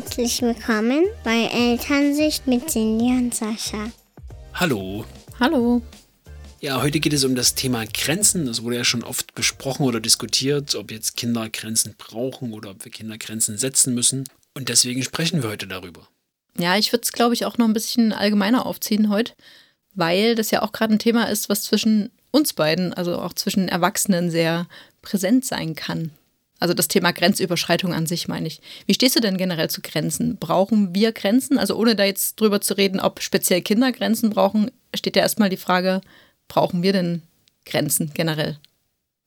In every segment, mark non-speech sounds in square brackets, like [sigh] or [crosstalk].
Herzlich willkommen bei Elternsicht mit Cindy und Sascha. Hallo. Hallo. Ja, heute geht es um das Thema Grenzen. Das wurde ja schon oft besprochen oder diskutiert, ob jetzt Kinder Grenzen brauchen oder ob wir Kinder Grenzen setzen müssen. Und deswegen sprechen wir heute darüber. Ja, ich würde es, glaube ich, auch noch ein bisschen allgemeiner aufziehen heute, weil das ja auch gerade ein Thema ist, was zwischen uns beiden, also auch zwischen Erwachsenen, sehr präsent sein kann. Also das Thema Grenzüberschreitung an sich meine ich. Wie stehst du denn generell zu Grenzen? Brauchen wir Grenzen? Also ohne da jetzt drüber zu reden, ob speziell Kinder Grenzen brauchen, steht ja erstmal die Frage, brauchen wir denn Grenzen generell?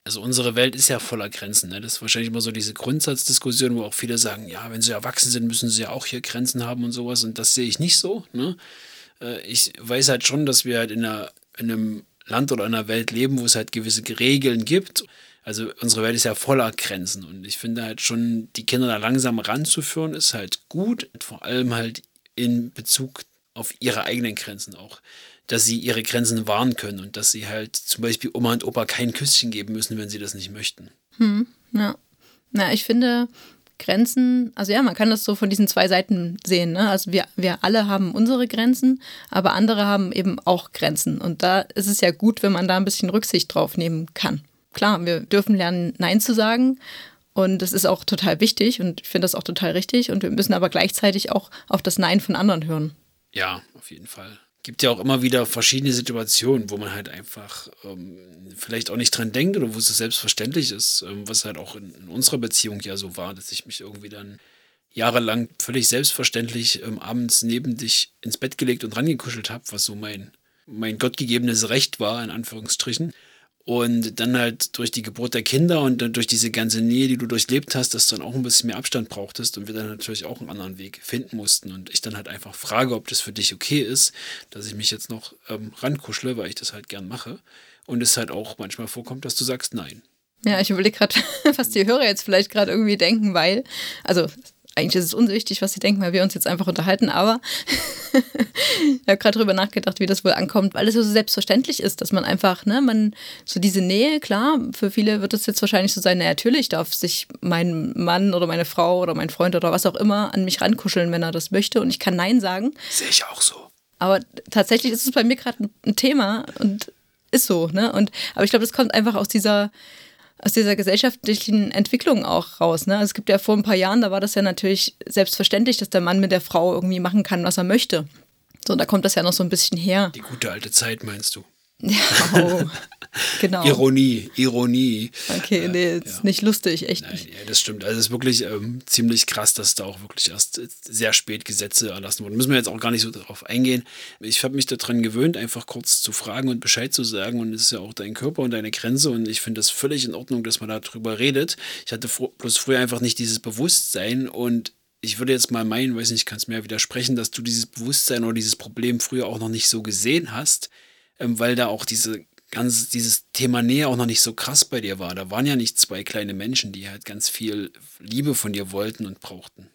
Also unsere Welt ist ja voller Grenzen. Ne? Das ist wahrscheinlich immer so diese Grundsatzdiskussion, wo auch viele sagen, ja, wenn sie erwachsen sind, müssen sie ja auch hier Grenzen haben und sowas. Und das sehe ich nicht so. Ne? Äh, ich weiß halt schon, dass wir halt in, einer, in einem Land oder einer Welt leben, wo es halt gewisse Regeln gibt. Also unsere Welt ist ja voller Grenzen und ich finde halt schon, die Kinder da langsam ranzuführen, ist halt gut. Vor allem halt in Bezug auf ihre eigenen Grenzen auch dass sie ihre Grenzen wahren können und dass sie halt zum Beispiel Oma und Opa kein Küsschen geben müssen, wenn sie das nicht möchten. Hm, ja. Na, ich finde Grenzen, also ja, man kann das so von diesen zwei Seiten sehen. Ne? Also wir, wir alle haben unsere Grenzen, aber andere haben eben auch Grenzen. Und da ist es ja gut, wenn man da ein bisschen Rücksicht drauf nehmen kann. Klar, wir dürfen lernen, Nein zu sagen. Und das ist auch total wichtig und ich finde das auch total richtig. Und wir müssen aber gleichzeitig auch auf das Nein von anderen hören. Ja, auf jeden Fall gibt ja auch immer wieder verschiedene Situationen, wo man halt einfach ähm, vielleicht auch nicht dran denkt oder wo es selbstverständlich ist, ähm, was halt auch in, in, unserer Beziehung ja so war, dass ich mich irgendwie dann jahrelang völlig selbstverständlich ähm, abends neben dich ins Bett gelegt und rangekuschelt habe, was so mein, mein gottgegebenes Recht war, in Anführungsstrichen. Und dann halt durch die Geburt der Kinder und dann durch diese ganze Nähe, die du durchlebt hast, dass du dann auch ein bisschen mehr Abstand brauchtest und wir dann natürlich auch einen anderen Weg finden mussten. Und ich dann halt einfach frage, ob das für dich okay ist, dass ich mich jetzt noch ähm, rankuschle, weil ich das halt gern mache. Und es halt auch manchmal vorkommt, dass du sagst nein. Ja, ich überlege gerade, [laughs] was die Hörer jetzt vielleicht gerade irgendwie denken, weil, also eigentlich ist es unwichtig, was sie denken, weil wir uns jetzt einfach unterhalten, aber [laughs] ich habe gerade drüber nachgedacht, wie das wohl ankommt, weil es so selbstverständlich ist, dass man einfach, ne, man, so diese Nähe, klar, für viele wird es jetzt wahrscheinlich so sein, na, natürlich darf sich mein Mann oder meine Frau oder mein Freund oder was auch immer an mich rankuscheln, wenn er das möchte und ich kann Nein sagen. Sehe ich auch so. Aber tatsächlich ist es bei mir gerade ein Thema und ist so, ne? Und aber ich glaube, das kommt einfach aus dieser aus dieser gesellschaftlichen Entwicklung auch raus. Ne? Also es gibt ja vor ein paar Jahren, da war das ja natürlich selbstverständlich, dass der Mann mit der Frau irgendwie machen kann, was er möchte. So, da kommt das ja noch so ein bisschen her. Die gute alte Zeit, meinst du? Ja, oh, genau. Ironie, Ironie. Okay, nee, ist ja. nicht lustig, echt Nein, nicht. Ja, das stimmt. Also es ist wirklich ähm, ziemlich krass, dass da auch wirklich erst sehr spät Gesetze erlassen wurden. Müssen wir jetzt auch gar nicht so darauf eingehen. Ich habe mich daran gewöhnt, einfach kurz zu fragen und Bescheid zu sagen. Und es ist ja auch dein Körper und deine Grenze. Und ich finde das völlig in Ordnung, dass man darüber redet. Ich hatte bloß früher einfach nicht dieses Bewusstsein und ich würde jetzt mal meinen, weiß nicht, kannst mir ja widersprechen, dass du dieses Bewusstsein oder dieses Problem früher auch noch nicht so gesehen hast weil da auch diese ganz, dieses Thema Nähe auch noch nicht so krass bei dir war. Da waren ja nicht zwei kleine Menschen, die halt ganz viel Liebe von dir wollten und brauchten.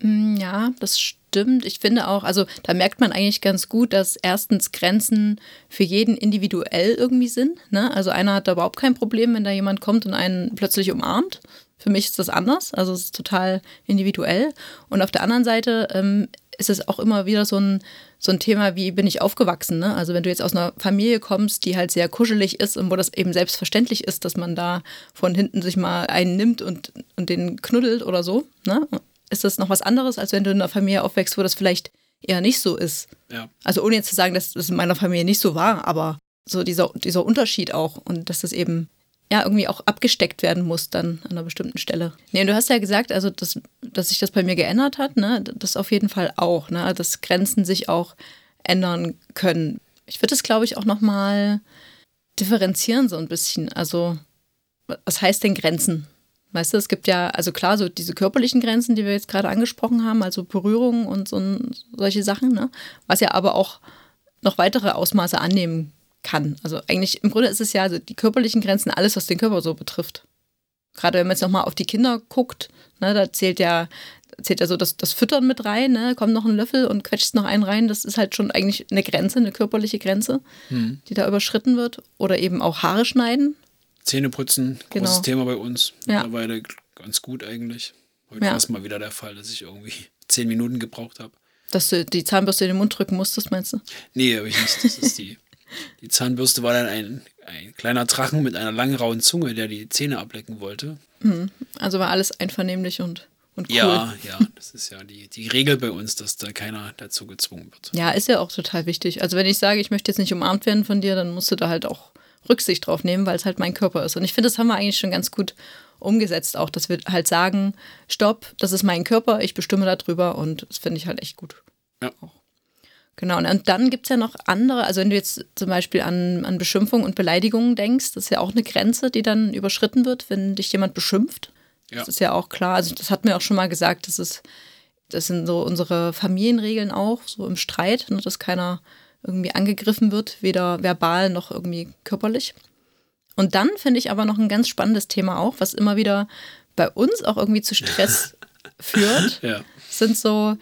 Mm, ja, das stimmt. Ich finde auch, also da merkt man eigentlich ganz gut, dass erstens Grenzen für jeden individuell irgendwie sind. Ne? Also einer hat da überhaupt kein Problem, wenn da jemand kommt und einen plötzlich umarmt. Für mich ist das anders, also es ist total individuell. Und auf der anderen Seite ähm, ist es auch immer wieder so ein, so ein Thema, wie bin ich aufgewachsen. Ne? Also wenn du jetzt aus einer Familie kommst, die halt sehr kuschelig ist und wo das eben selbstverständlich ist, dass man da von hinten sich mal einen nimmt und, und den knuddelt oder so, ne? ist das noch was anderes, als wenn du in einer Familie aufwächst, wo das vielleicht eher nicht so ist. Ja. Also ohne jetzt zu sagen, dass das in meiner Familie nicht so war, aber so dieser, dieser Unterschied auch und dass das eben ja irgendwie auch abgesteckt werden muss dann an einer bestimmten Stelle. Nee, du hast ja gesagt, also dass, dass sich das bei mir geändert hat, ne? Das auf jeden Fall auch, ne? Dass Grenzen sich auch ändern können. Ich würde es, glaube ich, auch nochmal differenzieren so ein bisschen. Also, was heißt denn Grenzen? Weißt du, es gibt ja, also klar, so diese körperlichen Grenzen, die wir jetzt gerade angesprochen haben, also Berührung und so solche Sachen, ne? Was ja aber auch noch weitere Ausmaße annehmen kann. Also eigentlich im Grunde ist es ja also die körperlichen Grenzen, alles, was den Körper so betrifft. Gerade wenn man jetzt nochmal auf die Kinder guckt, ne, da zählt ja, zählt ja so das, das Füttern mit rein, ne? kommt noch ein Löffel und quetscht noch einen rein. Das ist halt schon eigentlich eine Grenze, eine körperliche Grenze, hm. die da überschritten wird. Oder eben auch Haare schneiden. Zähne putzen, großes genau. Thema bei uns. Ja. Mittlerweile ganz gut eigentlich. Heute ja. war es mal wieder der Fall, dass ich irgendwie [laughs] zehn Minuten gebraucht habe. Dass du die Zahnbürste in den Mund drücken musstest, meinst du? Nee, habe ich nicht. Das ist die, die Zahnbürste war dann ein, ein kleiner Drachen mit einer langen rauen Zunge, der die Zähne ablecken wollte. Also war alles einvernehmlich und, und cool. Ja, ja, das ist ja die, die Regel bei uns, dass da keiner dazu gezwungen wird. Ja, ist ja auch total wichtig. Also wenn ich sage, ich möchte jetzt nicht umarmt werden von dir, dann musst du da halt auch Rücksicht drauf nehmen, weil es halt mein Körper ist. Und ich finde, das haben wir eigentlich schon ganz gut umgesetzt, auch dass wir halt sagen, stopp, das ist mein Körper, ich bestimme darüber und das finde ich halt echt gut. Ja. Genau, und dann gibt es ja noch andere, also wenn du jetzt zum Beispiel an, an Beschimpfung und Beleidigungen denkst, das ist ja auch eine Grenze, die dann überschritten wird, wenn dich jemand beschimpft. Ja. Das ist ja auch klar, also das hat mir auch schon mal gesagt, das ist, das sind so unsere Familienregeln auch, so im Streit, ne, dass keiner irgendwie angegriffen wird, weder verbal noch irgendwie körperlich. Und dann finde ich aber noch ein ganz spannendes Thema auch, was immer wieder bei uns auch irgendwie zu Stress [laughs] führt, Ja. sind so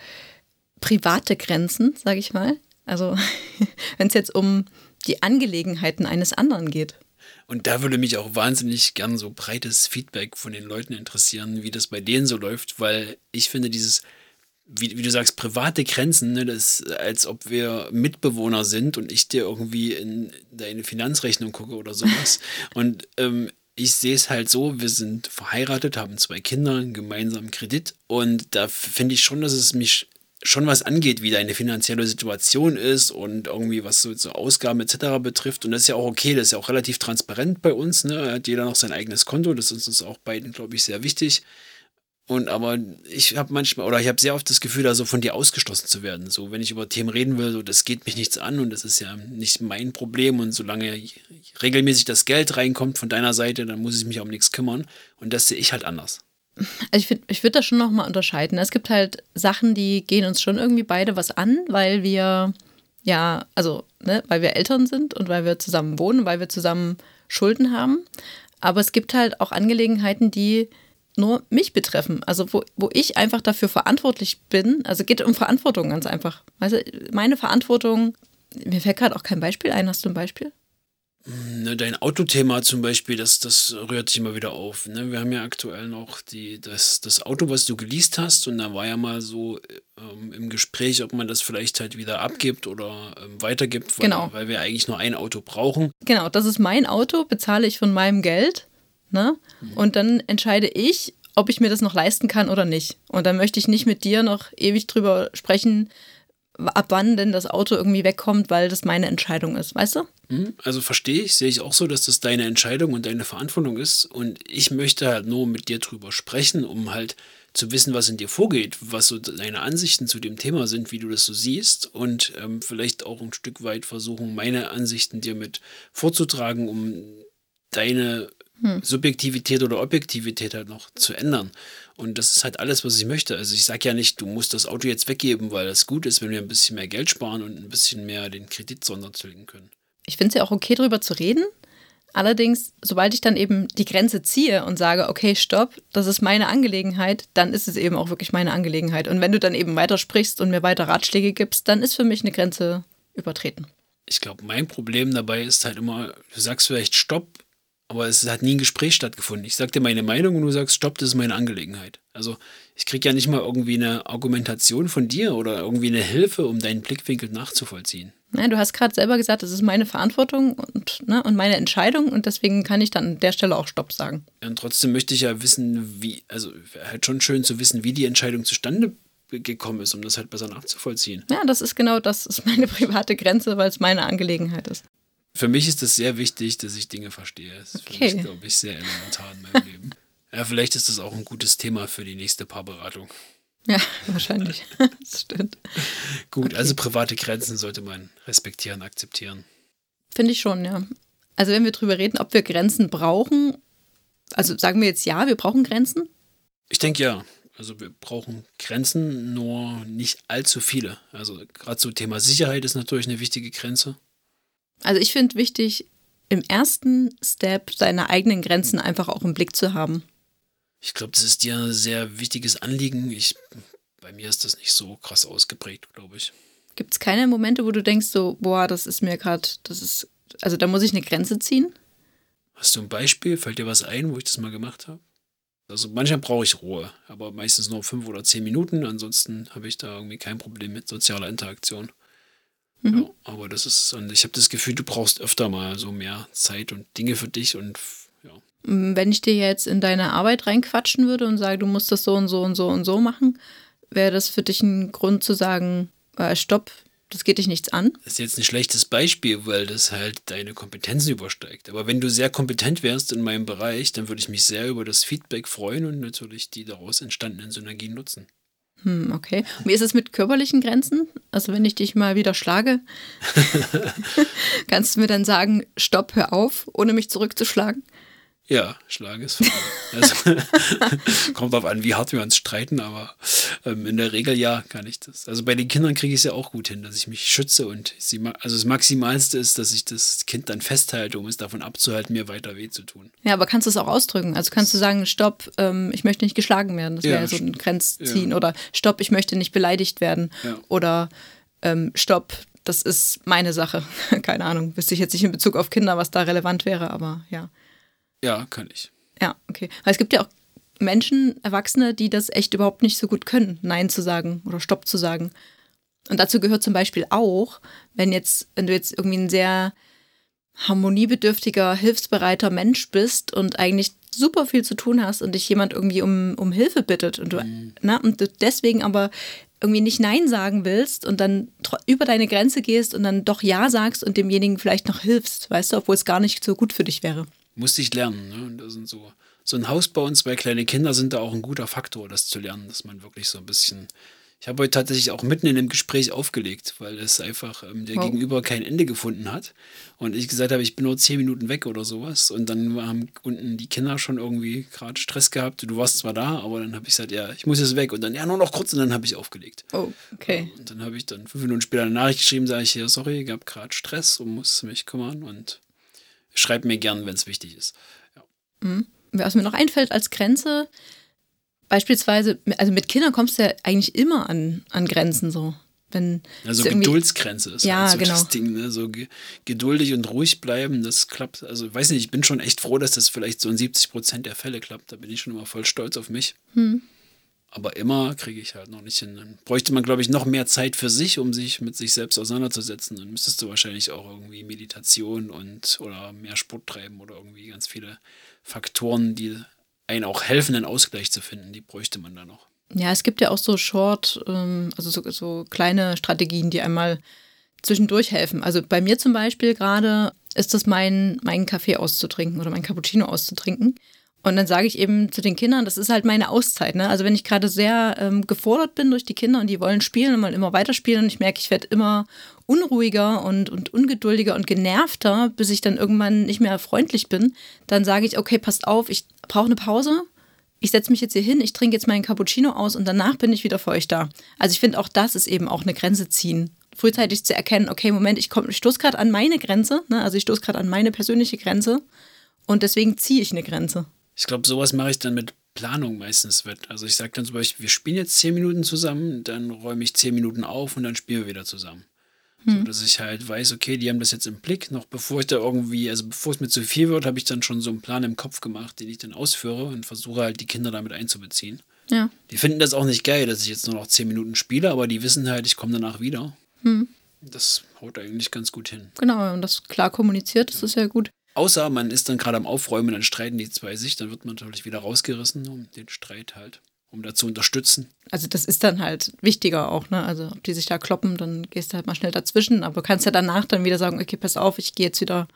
private Grenzen, sage ich mal. Also [laughs] wenn es jetzt um die Angelegenheiten eines anderen geht. Und da würde mich auch wahnsinnig gern so breites Feedback von den Leuten interessieren, wie das bei denen so läuft, weil ich finde dieses, wie, wie du sagst, private Grenzen, ne, das ist, als ob wir Mitbewohner sind und ich dir irgendwie in deine Finanzrechnung gucke oder sowas. [laughs] und ähm, ich sehe es halt so, wir sind verheiratet, haben zwei Kinder, einen gemeinsamen Kredit und da finde ich schon, dass es mich schon was angeht, wie deine finanzielle Situation ist und irgendwie was so, Ausgaben etc. betrifft. Und das ist ja auch okay, das ist ja auch relativ transparent bei uns. Ne? Hat jeder noch sein eigenes Konto, das ist uns auch beiden, glaube ich, sehr wichtig. Und aber ich habe manchmal, oder ich habe sehr oft das Gefühl, da so von dir ausgeschlossen zu werden. So, wenn ich über Themen reden will, so, das geht mich nichts an und das ist ja nicht mein Problem. Und solange regelmäßig das Geld reinkommt von deiner Seite, dann muss ich mich um nichts kümmern. Und das sehe ich halt anders. Also ich, ich würde das schon nochmal unterscheiden. Es gibt halt Sachen, die gehen uns schon irgendwie beide was an, weil wir, ja, also, ne, weil wir Eltern sind und weil wir zusammen wohnen, weil wir zusammen Schulden haben. Aber es gibt halt auch Angelegenheiten, die nur mich betreffen. Also wo, wo ich einfach dafür verantwortlich bin. Also geht um Verantwortung ganz einfach. Du, meine Verantwortung, mir fällt gerade auch kein Beispiel ein. Hast du ein Beispiel? Ne, dein Autothema zum Beispiel, das, das rührt sich immer wieder auf. Ne? Wir haben ja aktuell noch die, das, das Auto, was du geleast hast, und da war ja mal so ähm, im Gespräch, ob man das vielleicht halt wieder abgibt oder ähm, weitergibt, weil, Genau. weil wir eigentlich nur ein Auto brauchen. Genau, das ist mein Auto, bezahle ich von meinem Geld. Ne? Und dann entscheide ich, ob ich mir das noch leisten kann oder nicht. Und dann möchte ich nicht mit dir noch ewig drüber sprechen, ab wann denn das Auto irgendwie wegkommt, weil das meine Entscheidung ist, weißt du? Hm, Also verstehe ich, sehe ich auch so, dass das deine Entscheidung und deine Verantwortung ist. Und ich möchte halt nur mit dir drüber sprechen, um halt zu wissen, was in dir vorgeht, was so deine Ansichten zu dem Thema sind, wie du das so siehst und ähm, vielleicht auch ein Stück weit versuchen, meine Ansichten dir mit vorzutragen, um deine Subjektivität oder Objektivität halt noch zu ändern. Und das ist halt alles, was ich möchte. Also ich sage ja nicht, du musst das Auto jetzt weggeben, weil das gut ist, wenn wir ein bisschen mehr Geld sparen und ein bisschen mehr den Kredit sonderzulegen können. Ich finde es ja auch okay, drüber zu reden. Allerdings, sobald ich dann eben die Grenze ziehe und sage, okay, stopp, das ist meine Angelegenheit, dann ist es eben auch wirklich meine Angelegenheit. Und wenn du dann eben weitersprichst und mir weiter Ratschläge gibst, dann ist für mich eine Grenze übertreten. ich glaube, mein Problem dabei ist halt immer, du sagst vielleicht Stopp, aber es hat nie ein Gespräch stattgefunden. Ich sag dir meine Meinung und du sagst Stopp, das ist meine Angelegenheit. Also ich kriege ja nicht mal irgendwie eine Argumentation von dir oder irgendwie eine Hilfe, um deinen Blickwinkel nachzuvollziehen. Ja, du hast gerade selber gesagt, das ist meine Verantwortung und, ne, und meine Entscheidung und deswegen kann ich dann an der Stelle auch Stopp sagen. Und trotzdem möchte ich ja wissen, wie, also wäre halt schon schön zu wissen, wie die Entscheidung zustande gekommen ist, um das halt besser nachzuvollziehen. Ja, das ist genau das, ist meine [laughs] private Grenze, weil es meine Angelegenheit ist. Für mich ist es sehr wichtig, dass ich Dinge verstehe. Das ist Okay. für mich, glaube ich, sehr elementar in meinem Leben. Ja, vielleicht ist das auch ein gutes Thema für die nächste Paarberatung. Ja, [laughs] wahrscheinlich. [laughs] das stimmt. Gut, also private Grenzen sollte man respektieren, akzeptieren. Finde ich schon, ja. Also wenn wir drüber reden, ob wir Grenzen brauchen, also sagen wir jetzt ja, wir brauchen Grenzen. Ich denke ja. Also wir brauchen Grenzen, nur nicht allzu viele. Also gerade so Thema Sicherheit ist natürlich eine wichtige Grenze. Also ich finde wichtig, im ersten Step seine eigenen Grenzen einfach auch im Blick zu haben. Ich glaube, das ist dir ein sehr wichtiges Anliegen. Ich, bei mir ist das nicht so krass ausgeprägt, glaube ich. Gibt es keine Momente, wo du denkst, so, boah, das ist mir gerade, das ist, also da muss ich eine Grenze ziehen? Hast du ein Beispiel? Fällt dir was ein, wo ich das mal gemacht habe? Also manchmal brauche ich Ruhe, aber meistens nur fünf oder zehn Minuten. Ansonsten habe ich da irgendwie kein Problem mit sozialer Interaktion. Mhm. Ja, aber das ist, und ich habe das Gefühl, du brauchst öfter mal so mehr Zeit und Dinge für dich und ja. Wenn ich dir jetzt in deine Arbeit reinquatschen würde und sage, du musst das so und so und so und so machen, wäre das für dich ein Grund zu sagen, äh, stopp, das geht dich nichts an. Das ist jetzt ein schlechtes Beispiel, weil das halt deine Kompetenzen übersteigt. Aber wenn du sehr kompetent wärst in meinem Bereich, dann würde ich mich sehr über das Feedback freuen und natürlich die daraus entstandenen Synergien nutzen. Hm, okay. Und wie ist es mit körperlichen Grenzen? Also wenn ich dich mal wieder schlage, [laughs] [laughs] kannst du mir dann sagen, stopp, hör auf, ohne mich zurückzuschlagen? Ja, Schlagen ist vorbei. Also, [laughs] kommt darauf an, wie hart wir uns streiten, aber ähm, in der Regel ja, kann ich das. Also bei den Kindern kriege ich es ja auch gut hin, dass ich mich schütze und sie, also das Maximalste ist, dass ich das Kind dann festhalte, um es davon abzuhalten, mir weiter weh zu tun. Ja, aber kannst du es auch ausdrücken? Also kannst du sagen, stopp, ähm, ich möchte nicht geschlagen werden. Das wäre ja, so ein Grenzziehen. Ja. Oder stopp, ich möchte nicht beleidigt werden. Ja. Oder ähm, stopp, das ist meine Sache. [laughs] Keine Ahnung, wüsste ich jetzt nicht in Bezug auf Kinder, was da relevant wäre, aber ja. Ja, kann ich. Ja, okay. Weil es gibt ja auch Menschen, Erwachsene, die das echt überhaupt nicht so gut können, Nein zu sagen oder Stopp zu sagen. Und dazu gehört zum Beispiel auch, wenn jetzt, wenn du jetzt irgendwie ein sehr harmoniebedürftiger, hilfsbereiter Mensch bist und eigentlich super viel zu tun hast und dich jemand irgendwie um, um Hilfe bittet und du, mhm. na, ne, und du deswegen aber irgendwie nicht Nein sagen willst und dann über deine Grenze gehst und dann doch Ja sagst und demjenigen vielleicht noch hilfst, weißt du, obwohl es gar nicht so gut für dich wäre musste ich lernen. Ne? Und das sind so, so ein Hausbau und zwei kleine Kinder sind da auch ein guter Faktor, das zu lernen, dass man wirklich so ein bisschen. Ich habe heute tatsächlich auch mitten in dem Gespräch aufgelegt, weil es einfach ähm, der wow. Gegenüber kein Ende gefunden hat. Und ich gesagt habe, ich bin nur zehn Minuten weg oder sowas. Und dann haben unten die Kinder schon irgendwie gerade Stress gehabt. Du warst zwar da, aber dann habe ich gesagt, ja, ich muss jetzt weg. Und dann, ja, nur noch kurz und dann habe ich aufgelegt. Oh, okay. Und dann habe ich dann fünf Minuten später eine Nachricht geschrieben, sage ich hier, sorry, ich habe gerade Stress und muss mich kümmern. Und schreib mir gern, wenn es wichtig ist. Ja. Mhm. Was mir noch einfällt als Grenze, beispielsweise, also mit Kindern kommst du ja eigentlich immer an, an Grenzen so. Wenn also Geduldsgrenze ist ja, halt so genau. das Ding, ne? so geduldig und ruhig bleiben, das klappt. Also weiß nicht, ich bin schon echt froh, dass das vielleicht so in 70 Prozent der Fälle klappt. Da bin ich schon immer voll stolz auf mich. Hm. Aber immer kriege ich halt noch nicht hin. Dann bräuchte man, glaube ich, noch mehr Zeit für sich, um sich mit sich selbst auseinanderzusetzen. Dann müsstest du wahrscheinlich auch irgendwie Meditation und oder mehr Sport treiben oder irgendwie ganz viele Faktoren, die einen auch helfen, einen Ausgleich zu finden. Die bräuchte man da noch. Ja, es gibt ja auch so Short, ähm, also so, so kleine Strategien, die einmal zwischendurch helfen. Also bei mir zum Beispiel gerade ist es mein, meinen Kaffee auszutrinken oder mein Cappuccino auszutrinken. Und dann sage ich eben zu den Kindern, das ist halt meine Auszeit. Ne? Also wenn ich gerade sehr ähm, gefordert bin durch die Kinder und die wollen spielen und wollen immer weiterspielen und ich merke, ich werde immer unruhiger und, und ungeduldiger und genervter, bis ich dann irgendwann nicht mehr freundlich bin, dann sage ich, okay, passt auf, ich brauche eine Pause. Ich setze mich jetzt hier hin, ich trinke jetzt meinen Cappuccino aus und danach bin ich wieder für euch da. Also ich finde, auch das ist eben auch eine Grenze ziehen. Frühzeitig zu erkennen, okay, Moment, ich, ich stoße gerade an meine Grenze, ne? also ich stoße gerade an meine persönliche Grenze und deswegen ziehe ich eine Grenze. Ich glaube, sowas mache ich dann mit Planung meistens mit. Also ich sage dann zum Beispiel, wir spielen jetzt zehn Minuten zusammen, dann räume ich zehn Minuten auf und dann spielen wir wieder zusammen. Hm. So, dass ich halt weiß, okay, die haben das jetzt im Blick. Noch bevor ich da irgendwie, also bevor es mir zu viel wird, habe ich dann schon so einen Plan im Kopf gemacht, den ich dann ausführe und versuche halt die Kinder damit einzubeziehen. Ja. Die finden das auch nicht geil, dass ich jetzt nur noch zehn Minuten spiele, aber die wissen halt, ich komme danach wieder. Hm. Das haut eigentlich ganz gut hin. Genau, und das klar kommuniziert, das ist ja gut. Außer man ist dann gerade am Aufräumen, dann streiten die zwei sich, dann wird man natürlich wieder rausgerissen, um den Streit halt, um da zu unterstützen. Also das ist dann halt wichtiger auch, ne? Also ob die sich da kloppen, dann gehst du halt mal schnell dazwischen, aber du kannst ja danach dann wieder sagen, okay, pass auf, ich gehe jetzt wieder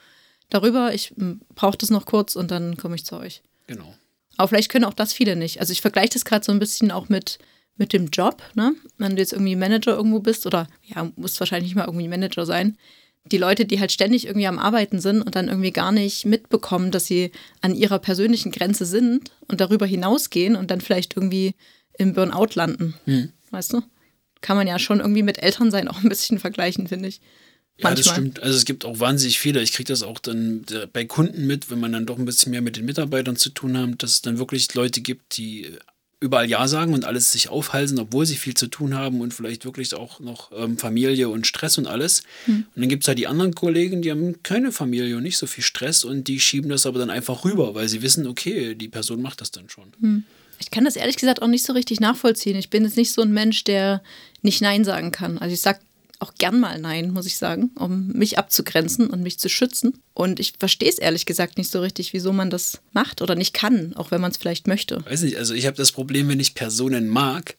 darüber, ich hm, brauche das noch kurz und dann komme ich zu euch. Genau. Aber vielleicht können auch das viele nicht. Also ich vergleiche das gerade so ein bisschen auch mit, mit dem Job, ne? Wenn du jetzt irgendwie Manager irgendwo bist oder ja, musst wahrscheinlich nicht mal irgendwie Manager sein die Leute, die halt ständig irgendwie am Arbeiten sind und dann irgendwie gar nicht mitbekommen, dass sie an ihrer persönlichen Grenze sind und darüber hinausgehen und dann vielleicht irgendwie im Burnout landen. Hm. Weißt du? Kann man ja schon irgendwie mit Elternsein auch ein bisschen vergleichen, finde ich. Manchmal. Ja, das stimmt. Also es gibt auch wahnsinnig viele. Ich kriege das auch dann bei Kunden mit, wenn man dann doch ein bisschen mehr mit den Mitarbeitern zu tun hat, dass es dann wirklich Leute gibt, die überall Ja sagen und alles sich aufhalsen, obwohl sie viel zu tun haben und vielleicht wirklich auch noch ähm, Familie und Stress und alles. Hm. Und dann gibt es halt die anderen Kollegen, die haben keine Familie und nicht so viel Stress und die schieben das aber dann einfach rüber, weil sie wissen, okay, die Person macht das dann schon. Hm. Ich kann das ehrlich gesagt auch nicht so richtig nachvollziehen. Ich bin jetzt nicht so ein Mensch, der nicht Nein sagen kann. Also ich sage auch gern mal Nein, muss ich sagen, um mich abzugrenzen und mich zu schützen. Und ich verstehe es ehrlich gesagt nicht so richtig, wieso man das macht oder nicht kann, auch wenn man es vielleicht möchte. Weiß nicht, also ich habe das Problem, wenn ich Personen mag,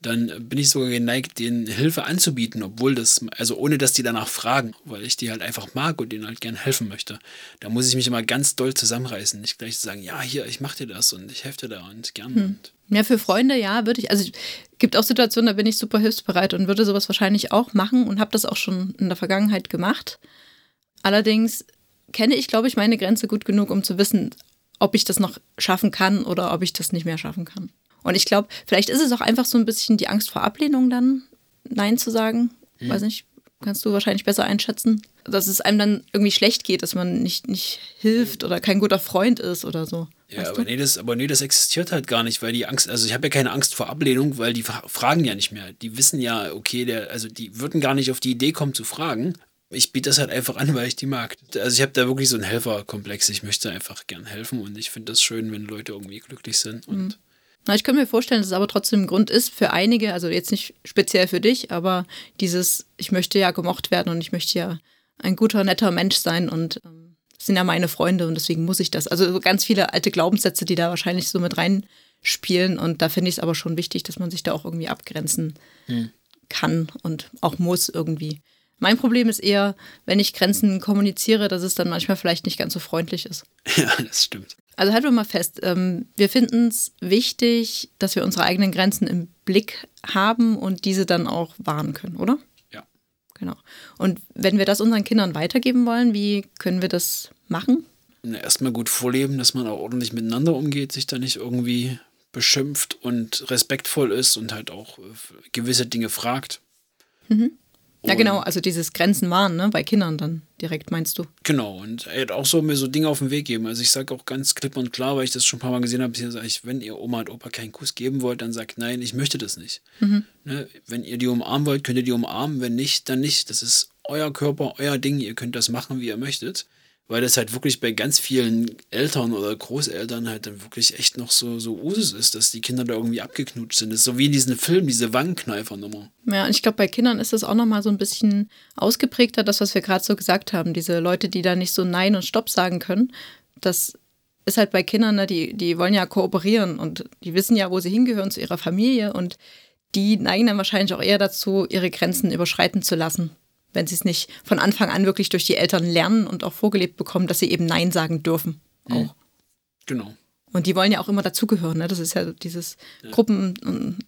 dann bin ich sogar geneigt, denen Hilfe anzubieten, obwohl das, also ohne dass die danach fragen, weil ich die halt einfach mag und denen halt gern helfen möchte. Da muss ich mich immer ganz doll zusammenreißen, nicht gleich sagen, ja, hier, ich mach dir das und ich helfe dir da und gern. Hm. Ja, für Freunde, ja, würde ich. Also es gibt auch Situationen, da bin ich super hilfsbereit und würde sowas wahrscheinlich auch machen und habe das auch schon in der Vergangenheit gemacht. Allerdings kenne ich, glaube ich, meine Grenze gut genug, um zu wissen, ob ich das noch schaffen kann oder ob ich das nicht mehr schaffen kann. Und ich glaube, vielleicht ist es auch einfach so ein bisschen die Angst vor Ablehnung dann, Nein zu sagen. Hm. Weiß nicht, kannst du wahrscheinlich besser einschätzen. Dass es einem dann irgendwie schlecht geht, dass man nicht, nicht hilft oder kein guter Freund ist oder so. Ja, aber nee, das, aber nee, das existiert halt gar nicht, weil die Angst, also ich habe ja keine Angst vor Ablehnung, weil die fragen ja nicht mehr. Die wissen ja, okay, der, also die würden gar nicht auf die Idee kommen zu fragen. Ich biete das halt einfach an, [laughs] weil ich die mag. Also ich habe da wirklich so einen Helferkomplex. Ich möchte einfach gern helfen und ich finde das schön, wenn Leute irgendwie glücklich sind. Und mhm. Na, ich könnte mir vorstellen, dass es aber trotzdem ein Grund ist für einige, also jetzt nicht speziell für dich, aber dieses, ich möchte ja gemocht werden und ich möchte ja ein guter, netter Mensch sein und ähm, sind ja meine Freunde und deswegen muss ich das. Also ganz viele alte Glaubenssätze, die da wahrscheinlich so mit reinspielen. Und da finde ich es aber schon wichtig, dass man sich da auch irgendwie abgrenzen hm. kann und auch muss irgendwie. Mein Problem ist eher, wenn ich Grenzen kommuniziere, dass es dann manchmal vielleicht nicht ganz so freundlich ist. Ja, das stimmt. Also halten wir mal fest, ähm, wir finden es wichtig, dass wir unsere eigenen Grenzen im Blick haben und diese dann auch wahren können, oder? Genau. Und wenn wir das unseren Kindern weitergeben wollen, wie können wir das machen? Erstmal gut vorleben, dass man auch ordentlich miteinander umgeht, sich da nicht irgendwie beschimpft und respektvoll ist und halt auch äh, gewisse Dinge fragt. Mhm. Ja, genau, also dieses Grenzen wahren, ne, bei Kindern dann direkt, meinst du? Genau, und er hat auch so mir so Dinge auf den Weg geben. Also ich sage auch ganz klipp und klar, weil ich das schon ein paar Mal gesehen habe, sage ich, wenn ihr Oma und Opa keinen Kuss geben wollt, dann sagt nein, ich möchte das nicht. Mhm. Ne, wenn ihr die umarmen wollt, könnt ihr die umarmen, wenn nicht, dann nicht. Das ist euer Körper, euer Ding, ihr könnt das machen, wie ihr möchtet weil das halt wirklich bei ganz vielen Eltern oder Großeltern halt dann wirklich echt noch so, so Usus ist, dass die Kinder da irgendwie abgeknutscht sind. Das ist so wie in diesen Filmen, diese Wangenkneifernummer. Ja, und ich glaube, bei Kindern ist das auch nochmal so ein bisschen ausgeprägter, das, was wir gerade so gesagt haben. Diese Leute, die da nicht so Nein und Stopp sagen können, das ist halt bei Kindern, ne, die, die wollen ja kooperieren und die wissen ja, wo sie hingehören zu ihrer Familie und die neigen dann wahrscheinlich auch eher dazu, ihre Grenzen überschreiten zu lassen wenn sie es nicht von Anfang an wirklich durch die Eltern lernen und auch vorgelebt bekommen, dass sie eben Nein sagen dürfen. Mhm. Auch. Genau. Und die wollen ja auch immer dazugehören. Ne? Das ist ja dieses ja. Gruppen- und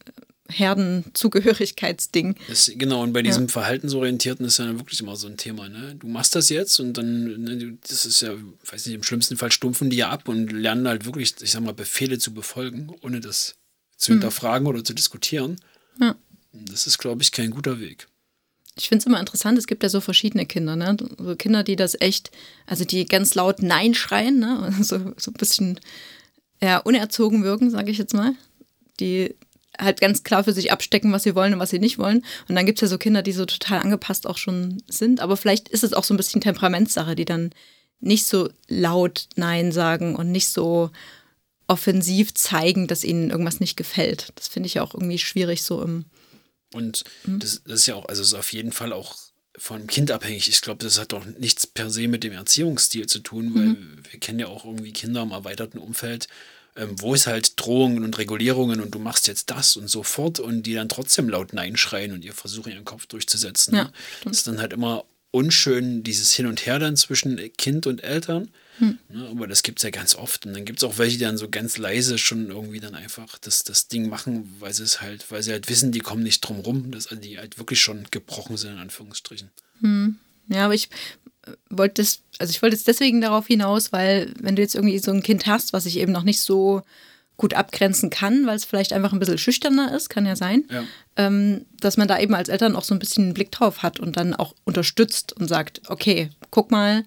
Herdenzugehörigkeitsding. Genau, und bei diesem ja. Verhaltensorientierten ist ja wirklich immer so ein Thema. Ne? Du machst das jetzt und dann, ne, das ist ja, weiß nicht, im schlimmsten Fall stumpfen die ja ab und lernen halt wirklich, ich sag mal, Befehle zu befolgen, ohne das zu mhm. hinterfragen oder zu diskutieren. Ja. Das ist, glaube ich, kein guter Weg. Ich finde es immer interessant, es gibt ja so verschiedene Kinder, ne? So Kinder, die das echt, also die ganz laut Nein schreien, ne? [laughs] So, so ein bisschen ja, unerzogen wirken, sage ich jetzt mal. Die halt ganz klar für sich abstecken, was sie wollen und was sie nicht wollen. Und dann gibt es ja so Kinder, die so total angepasst auch schon sind. Aber vielleicht ist es auch so ein bisschen Temperamentssache, die dann nicht so laut Nein sagen und nicht so offensiv zeigen, dass ihnen irgendwas nicht gefällt. Das finde ich ja auch irgendwie schwierig so im und mhm. das, das, ist ja auch, also ist auf jeden Fall auch vom Kind abhängig. Ich glaube, das hat doch nichts per se mit dem Erziehungsstil zu tun, weil mhm. wir kennen ja auch irgendwie Kinder im erweiterten Umfeld, ähm, wo es halt Drohungen und Regulierungen und du machst jetzt das und so fort und die dann trotzdem laut Nein schreien und ihr versuchen ihren Kopf durchzusetzen. Ja, ne? Das ist dann halt immer unschön, dieses Hin und Her dann zwischen Kind und Eltern. Hm. Ne, aber das gibt es ja ganz oft. Und dann gibt es auch welche, die dann so ganz leise schon irgendwie dann einfach das, das Ding machen, weil sie es halt, weil sie halt wissen, die kommen nicht drum rum, dass die halt wirklich schon gebrochen sind, in Anführungsstrichen. Hm. Ja, aber ich äh, wollte das, also ich wollte jetzt deswegen darauf hinaus, weil wenn du jetzt irgendwie so ein Kind hast, was sich eben noch nicht so gut abgrenzen kann, weil es vielleicht einfach ein bisschen schüchterner ist, kann ja sein, ja. Ähm, dass man da eben als Eltern auch so ein bisschen einen Blick drauf hat und dann auch unterstützt und sagt, okay, guck mal,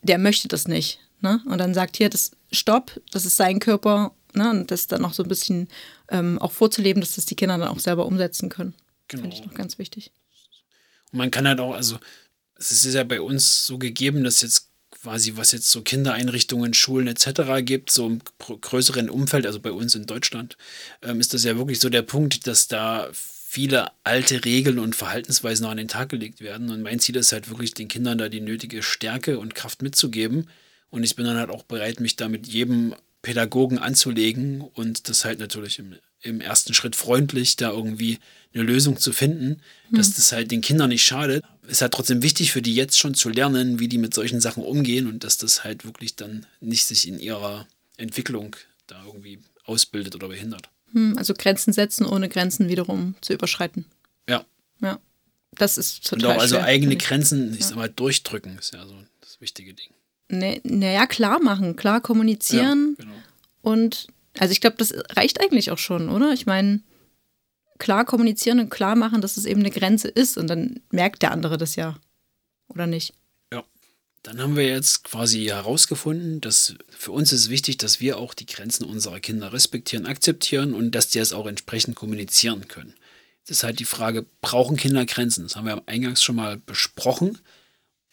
der möchte das nicht. Ne? Und dann sagt hier, das Stopp, das ist sein Körper, ne, und das dann noch so ein bisschen ähm, auch vorzuleben, dass das die Kinder dann auch selber umsetzen können. Genau. Finde ich noch ganz wichtig. Und man kann halt auch, also es ist ja bei uns so gegeben, dass jetzt quasi, was jetzt so Kindereinrichtungen, Schulen etc. gibt, so im größeren Umfeld, also bei uns in Deutschland, ähm, ist das ja wirklich so der Punkt, dass da viele alte Regeln und Verhaltensweisen noch an den Tag gelegt werden. Und mein Ziel ist halt wirklich, den Kindern da die nötige Stärke und Kraft mitzugeben. Und ich bin dann halt auch bereit, mich da mit jedem Pädagogen anzulegen und das halt natürlich im, im ersten Schritt freundlich da irgendwie eine Lösung zu finden, mhm. dass das halt den Kindern nicht schadet. Ist halt trotzdem wichtig für die jetzt schon zu lernen, wie die mit solchen Sachen umgehen und dass das halt wirklich dann nicht sich in ihrer Entwicklung da irgendwie ausbildet oder behindert. Hm, also Grenzen setzen, ohne Grenzen wiederum zu überschreiten. Ja. Ja. Das ist total Und auch also schwer, eigene. Grenzen, ich Ja. sag mal, durchdrücken ist ja so das wichtige Ding. Ne- Naja, klar machen, klar kommunizieren Ja, genau. und also ich glaube, das reicht eigentlich auch schon, oder? Ich meine, klar kommunizieren und klar machen, dass es eben eine Grenze ist und dann merkt der andere das ja. Oder nicht? Dann haben wir jetzt quasi herausgefunden, dass für uns ist wichtig, dass wir auch die Grenzen unserer Kinder respektieren, akzeptieren und dass die es auch entsprechend kommunizieren können. Das ist halt die Frage, brauchen Kinder Grenzen? Das haben wir eingangs schon mal besprochen.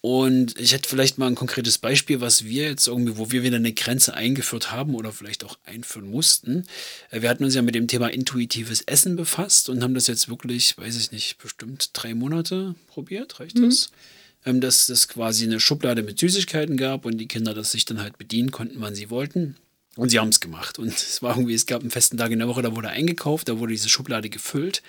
Und ich hätte vielleicht mal ein konkretes Beispiel, was wir jetzt irgendwie, wo wir wieder eine Grenze eingeführt haben oder vielleicht auch einführen mussten. Äh, Wir hatten uns ja mit dem Thema intuitives Essen befasst und haben das jetzt wirklich, weiß ich nicht, bestimmt drei Monate probiert. Reicht das? ähm, dass es quasi eine Schublade mit Süßigkeiten gab und die Kinder das sich dann halt bedienen konnten, wann sie wollten. Und sie haben es gemacht. Und [laughs] es war irgendwie, es gab einen festen Tag in der Woche, da wurde eingekauft, da wurde diese Schublade gefüllt.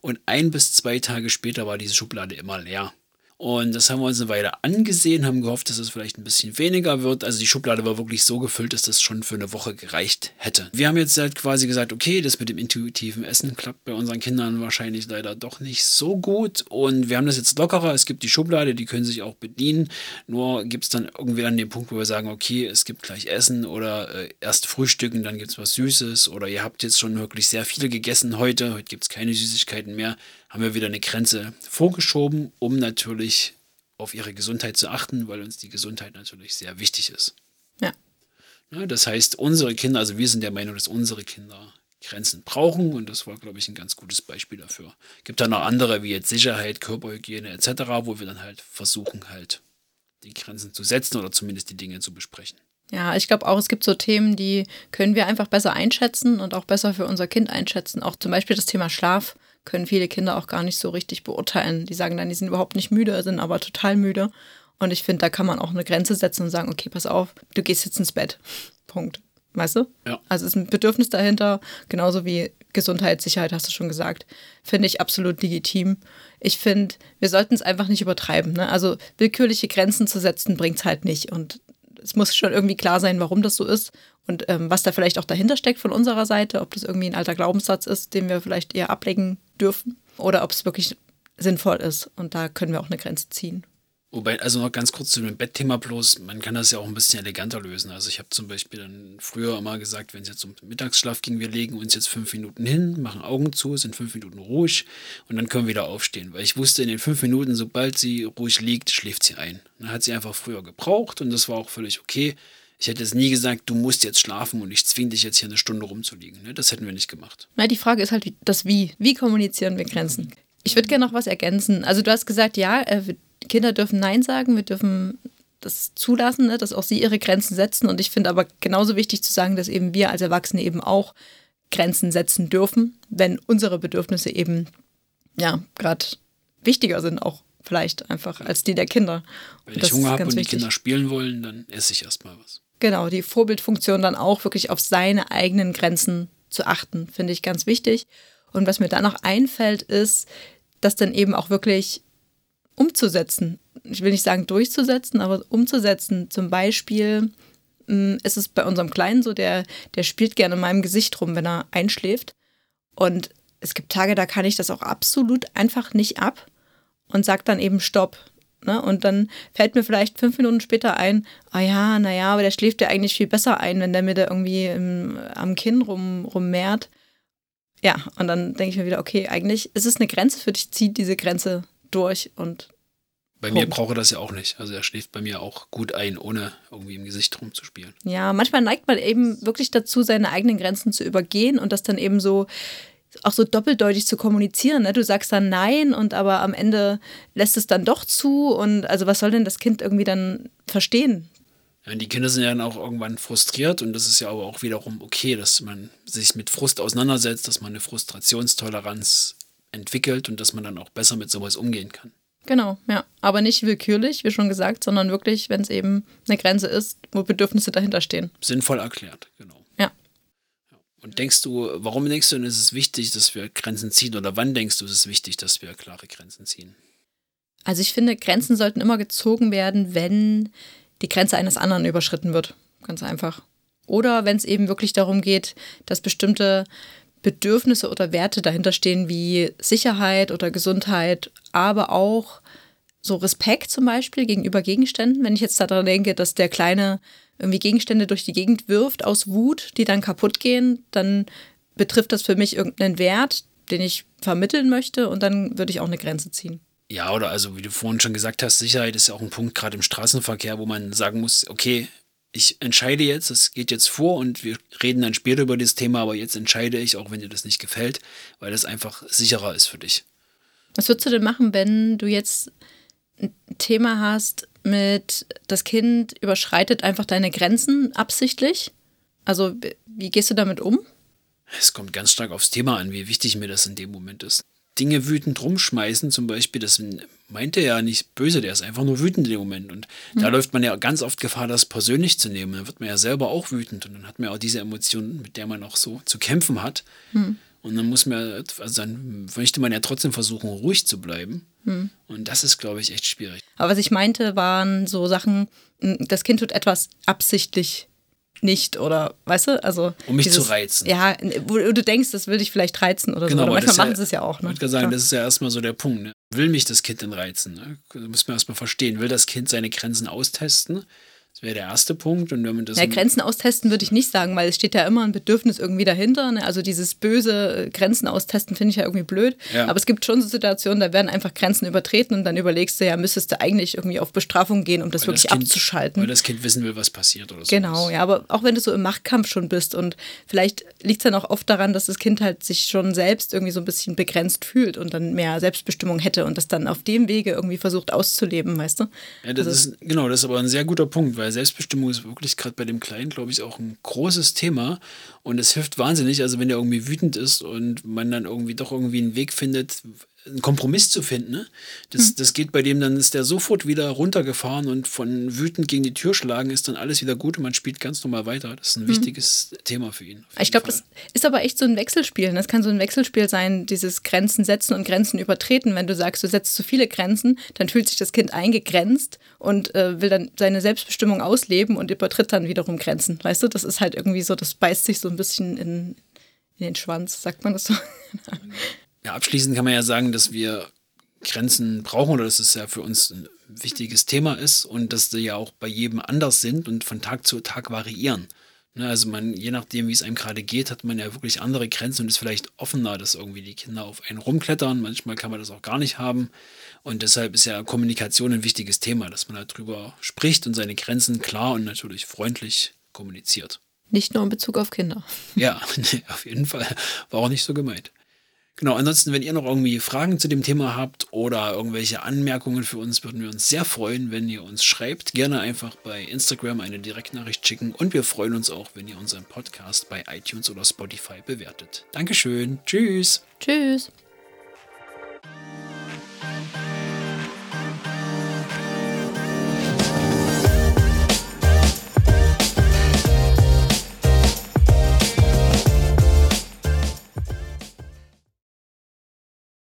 Und ein bis zwei Tage später war diese Schublade immer leer. Und das haben wir uns eine Weile angesehen, haben gehofft, dass es vielleicht ein bisschen weniger wird. Also die Schublade war wirklich so gefüllt, dass das schon für eine Woche gereicht hätte. Wir haben jetzt halt quasi gesagt, okay, das mit dem intuitiven Essen klappt bei unseren Kindern wahrscheinlich leider doch nicht so gut. Und wir haben das jetzt lockerer. Es gibt die Schublade, die können sich auch bedienen. Nur gibt es dann irgendwie an den Punkt, wo wir sagen, okay, es gibt gleich Essen oder äh, erst Frühstücken, dann gibt es was Süßes. Oder ihr habt jetzt schon wirklich sehr viel gegessen heute. Heute gibt es keine Süßigkeiten mehr. Haben wir wieder eine Grenze vorgeschoben, um natürlich auf ihre Gesundheit zu achten, weil uns die Gesundheit natürlich sehr wichtig ist. Ja. Ja, das heißt, unsere Kinder, also wir sind der Meinung, dass unsere Kinder Grenzen brauchen und das war, glaube ich, ein ganz gutes Beispiel dafür. Gibt dann noch andere, wie jetzt Sicherheit, Körperhygiene etc., wo wir dann halt versuchen, halt die Grenzen zu setzen oder zumindest die Dinge zu besprechen. Ja, ich glaube auch, es gibt so Themen, die können wir einfach besser einschätzen und auch besser für unser Kind einschätzen. Auch zum Beispiel das Thema Schlaf können viele Kinder auch gar nicht so richtig beurteilen. Die sagen dann, die sind überhaupt nicht müde, sind aber total müde. Und ich finde, da kann man auch eine Grenze setzen und sagen, okay, pass auf, du gehst jetzt ins Bett. Punkt. Weißt du? Ja. Also es ist ein Bedürfnis dahinter, genauso wie Gesundheit, Sicherheit, hast du schon gesagt. Finde ich absolut legitim. Ich finde, wir sollten es einfach nicht übertreiben. Ne? Also willkürliche Grenzen zu setzen, bringt es halt nicht. Und es muss schon irgendwie klar sein, warum das so ist und ähm, was da vielleicht auch dahinter steckt von unserer Seite, ob das irgendwie ein alter Glaubenssatz ist, den wir vielleicht eher ablegen dürfen oder ob es wirklich sinnvoll ist. Und da können wir auch eine Grenze ziehen. Wobei, also noch ganz kurz zu dem Bettthema bloß, man kann das ja auch ein bisschen eleganter lösen. Also ich habe zum Beispiel dann früher immer gesagt, wenn es jetzt um Mittagsschlaf ging, wir legen uns jetzt fünf Minuten hin, machen Augen zu, sind fünf Minuten ruhig und dann können wir wieder aufstehen. Weil ich wusste, in den fünf Minuten, sobald sie ruhig liegt, schläft sie ein. Dann hat sie einfach früher gebraucht und das war auch völlig okay. Ich hätte jetzt nie gesagt, du musst jetzt schlafen und ich zwinge dich jetzt hier eine Stunde rumzuliegen. Ne? Das hätten wir nicht gemacht. Na, die Frage ist halt das Wie. Wie kommunizieren wir Grenzen? Ich würde gerne noch was ergänzen. Also du hast gesagt, ja, äh, Kinder dürfen Nein sagen, wir dürfen das zulassen, ne, dass auch sie ihre Grenzen setzen. Und ich finde aber genauso wichtig zu sagen, dass eben wir als Erwachsene eben auch Grenzen setzen dürfen, wenn unsere Bedürfnisse eben, ja, gerade wichtiger sind auch vielleicht einfach als die der Kinder. Wenn ich Hunger habe und die wichtig. Kinder spielen wollen, dann esse ich erstmal was. Genau, die Vorbildfunktion dann auch wirklich auf seine eigenen Grenzen zu achten, finde ich ganz wichtig. Und was mir da noch einfällt, ist, das dann eben auch wirklich umzusetzen. Ich will nicht sagen durchzusetzen, aber umzusetzen. Zum Beispiel mh, ist es bei unserem Kleinen so, der, der spielt gerne in meinem Gesicht rum, wenn er einschläft. Und es gibt Tage, da kann ich das auch absolut einfach nicht ab und sage dann eben Stopp. Ne? Und dann fällt mir vielleicht fünf Minuten später ein, ah ja, naja, aber der schläft ja eigentlich viel besser ein, wenn der mir da irgendwie im, am Kinn rum, rummehrt. Ja, und dann denke ich mir wieder, okay, eigentlich ist es eine Grenze für dich, zieh diese Grenze durch und Bei mir braucht er das ja auch nicht. Also er schläft bei mir auch gut ein, ohne irgendwie im Gesicht rumzuspielen. Ja, manchmal neigt man eben wirklich dazu, seine eigenen Grenzen zu übergehen und das dann eben so auch so doppeldeutig zu kommunizieren. Ne? Du sagst dann nein und aber am Ende lässt es dann doch zu. Und also was soll denn das Kind irgendwie dann verstehen? Ja, die Kinder sind ja dann auch irgendwann frustriert und das ist ja aber auch wiederum okay, dass man sich mit Frust auseinandersetzt, dass man eine Frustrationstoleranz entwickelt und dass man dann auch besser mit sowas umgehen kann. Genau, ja. Aber nicht willkürlich, wie schon gesagt, sondern wirklich, wenn es eben eine Grenze ist, wo Bedürfnisse dahinter stehen. Sinnvoll erklärt, genau. Ja. Und denkst du, warum denkst du, ist es wichtig, dass wir Grenzen ziehen oder wann denkst du, ist es wichtig, dass wir klare Grenzen ziehen? Also ich finde, Grenzen sollten immer gezogen werden, wenn die Grenze eines anderen überschritten wird. Ganz einfach. Oder wenn es eben wirklich darum geht, dass bestimmte Bedürfnisse oder Werte dahinter stehen, wie Sicherheit oder Gesundheit, aber auch so Respekt zum Beispiel gegenüber Gegenständen. Wenn ich jetzt daran denke, dass der Kleine irgendwie Gegenstände durch die Gegend wirft aus Wut, die dann kaputt gehen, dann betrifft das für mich irgendeinen Wert, den ich vermitteln möchte und dann würde ich auch eine Grenze ziehen. Ja, oder also wie du vorhin schon gesagt hast, Sicherheit ist ja auch ein Punkt gerade im Straßenverkehr, wo man sagen muss, okay, ich entscheide jetzt, es geht jetzt vor und wir reden dann später über das Thema, aber jetzt entscheide ich, auch wenn dir das nicht gefällt, weil das einfach sicherer ist für dich. Was würdest du denn machen, wenn du jetzt ein Thema hast mit, das Kind überschreitet einfach deine Grenzen absichtlich? Also wie gehst du damit um? Es kommt ganz stark aufs Thema an, wie wichtig mir das in dem Moment ist. Dinge wütend rumschmeißen, zum Beispiel, das meinte er ja nicht böse, der ist einfach nur wütend in dem Moment. Und mhm. da läuft man ja ganz oft Gefahr, das persönlich zu nehmen. Dann wird man ja selber auch wütend und dann hat man ja auch diese Emotionen, mit der man auch so zu kämpfen hat. Mhm. Und dann muss man, also dann möchte man ja trotzdem versuchen, ruhig zu bleiben. Mhm. Und das ist, glaube ich, echt schwierig. Aber was ich meinte, waren so Sachen, das Kind tut etwas absichtlich nicht oder weißt du, also um mich dieses, zu reizen. Ja, wo du denkst, das will dich vielleicht reizen oder genau, so. Oder manchmal machen ja, sie es ja auch. Ne? Ich würde sagen, das ist ja erstmal so der Punkt. Ne? Will mich das Kind denn reizen? Ne? Das muss man erstmal verstehen. Will das Kind seine Grenzen austesten? Das wäre der erste Punkt. Und wenn man das ja, Grenzen austesten würde ich nicht sagen, weil es steht ja immer ein Bedürfnis irgendwie dahinter. Ne? Also dieses böse Grenzen austesten finde ich ja irgendwie blöd. Ja. Aber es gibt schon so Situationen, da werden einfach Grenzen übertreten und dann überlegst du ja, müsstest du eigentlich irgendwie auf Bestrafung gehen, um das weil wirklich das kind, abzuschalten. Weil das Kind wissen will, was passiert oder so. Genau, ja, aber auch wenn du so im Machtkampf schon bist und vielleicht liegt es dann auch oft daran, dass das Kind halt sich schon selbst irgendwie so ein bisschen begrenzt fühlt und dann mehr Selbstbestimmung hätte und das dann auf dem Wege irgendwie versucht auszuleben, weißt du? Ja, das also, ist, genau, das ist aber ein sehr guter Punkt, weil weil Selbstbestimmung ist wirklich gerade bei dem Kleinen, glaube ich, auch ein großes Thema. Und es hilft wahnsinnig, also wenn er irgendwie wütend ist und man dann irgendwie doch irgendwie einen Weg findet, einen Kompromiss zu finden. Ne? Das, hm. das geht bei dem, dann ist der sofort wieder runtergefahren und von wütend gegen die Tür schlagen ist dann alles wieder gut und man spielt ganz normal weiter. Das ist ein hm. wichtiges Thema für ihn. Ich glaube, das ist aber echt so ein Wechselspiel. Das kann so ein Wechselspiel sein, dieses Grenzen setzen und Grenzen übertreten. Wenn du sagst, du setzt zu viele Grenzen, dann fühlt sich das Kind eingegrenzt und äh, will dann seine Selbstbestimmung ausleben und übertritt dann wiederum Grenzen. Weißt du, das ist halt irgendwie so, das beißt sich so ein bisschen in, in den Schwanz, sagt man das so? [laughs] Ja, abschließend kann man ja sagen, dass wir Grenzen brauchen oder dass es ja für uns ein wichtiges Thema ist und dass die ja auch bei jedem anders sind und von Tag zu Tag variieren. Ne, also man, je nachdem, wie es einem gerade geht, hat man ja wirklich andere Grenzen und ist vielleicht offener, dass irgendwie die Kinder auf einen rumklettern. Manchmal kann man das auch gar nicht haben. Und deshalb ist ja Kommunikation ein wichtiges Thema, dass man darüber spricht und seine Grenzen klar und natürlich freundlich kommuniziert. Nicht nur in Bezug auf Kinder. Ja, [laughs] nee, auf jeden Fall. War auch nicht so gemeint. Genau, ansonsten, wenn ihr noch irgendwie Fragen zu dem Thema habt oder irgendwelche Anmerkungen für uns, würden wir uns sehr freuen, wenn ihr uns schreibt. Gerne einfach bei Instagram eine Direktnachricht schicken und wir freuen uns auch, wenn ihr unseren Podcast bei iTunes oder Spotify bewertet. Dankeschön. Tschüss. Tschüss.